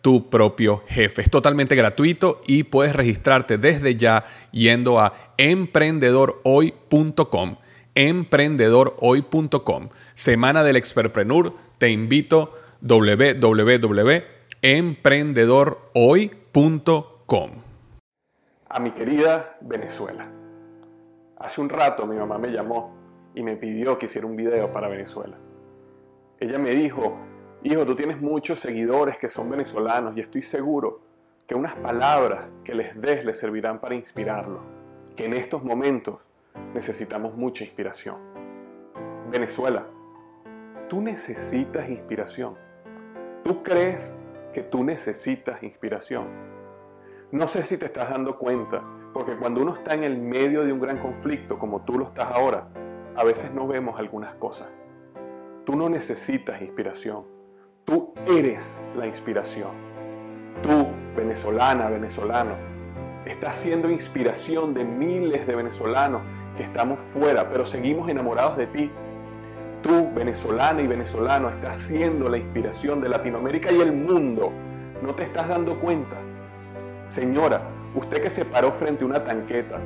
tu propio jefe. Es totalmente gratuito y puedes registrarte desde ya yendo a emprendedorhoy.com. Emprendedorhoy.com. Semana del Expertpreneur. Te invito www.emprendedorhoy.com. A mi querida Venezuela. Hace un rato mi mamá me llamó y me pidió que hiciera un video para Venezuela. Ella me dijo, Hijo, tú tienes muchos seguidores que son venezolanos y estoy seguro que unas palabras que les des les servirán para inspirarlos. Que en estos momentos necesitamos mucha inspiración. Venezuela, tú necesitas inspiración. ¿Tú crees que tú necesitas inspiración? No sé si te estás dando cuenta, porque cuando uno está en el medio de un gran conflicto como tú lo estás ahora, a veces no vemos algunas cosas. Tú no necesitas inspiración Tú eres la inspiración. Tú, venezolana, venezolano, estás siendo inspiración de miles de venezolanos que estamos fuera, pero seguimos enamorados de ti. Tú, venezolana y venezolano, estás siendo la inspiración de Latinoamérica y el mundo. ¿No te estás dando cuenta? Señora, usted que se paró frente a una tanqueta,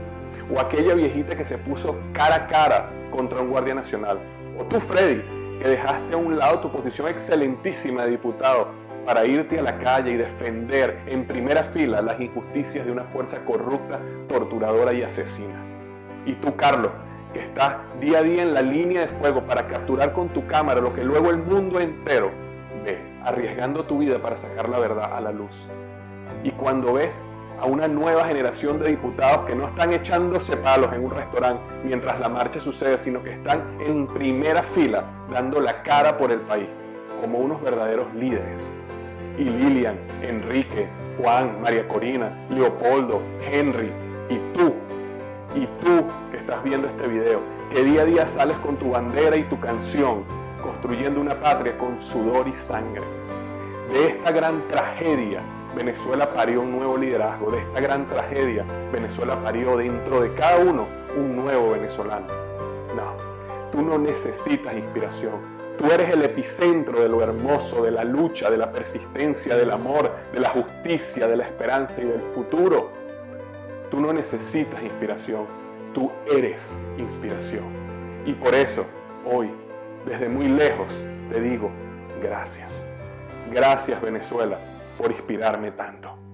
o aquella viejita que se puso cara a cara contra un guardia nacional, o tú, Freddy, que dejaste a un lado tu posición excelentísima de diputado para irte a la calle y defender en primera fila las injusticias de una fuerza corrupta, torturadora y asesina. Y tú, Carlos, que estás día a día en la línea de fuego para capturar con tu cámara lo que luego el mundo entero ve, arriesgando tu vida para sacar la verdad a la luz. Y cuando ves a una nueva generación de diputados que no están echándose palos en un restaurante mientras la marcha sucede, sino que están en primera fila dando la cara por el país, como unos verdaderos líderes. Y Lilian, Enrique, Juan, María Corina, Leopoldo, Henry y tú, y tú que estás viendo este video, que día a día sales con tu bandera y tu canción, construyendo una patria con sudor y sangre. De esta gran tragedia Venezuela parió un nuevo liderazgo. De esta gran tragedia, Venezuela parió dentro de cada uno un nuevo venezolano. No, tú no necesitas inspiración. Tú eres el epicentro de lo hermoso, de la lucha, de la persistencia, del amor, de la justicia, de la esperanza y del futuro. Tú no necesitas inspiración, tú eres inspiración. Y por eso, hoy, desde muy lejos, te digo, gracias. Gracias Venezuela por inspirarme tanto.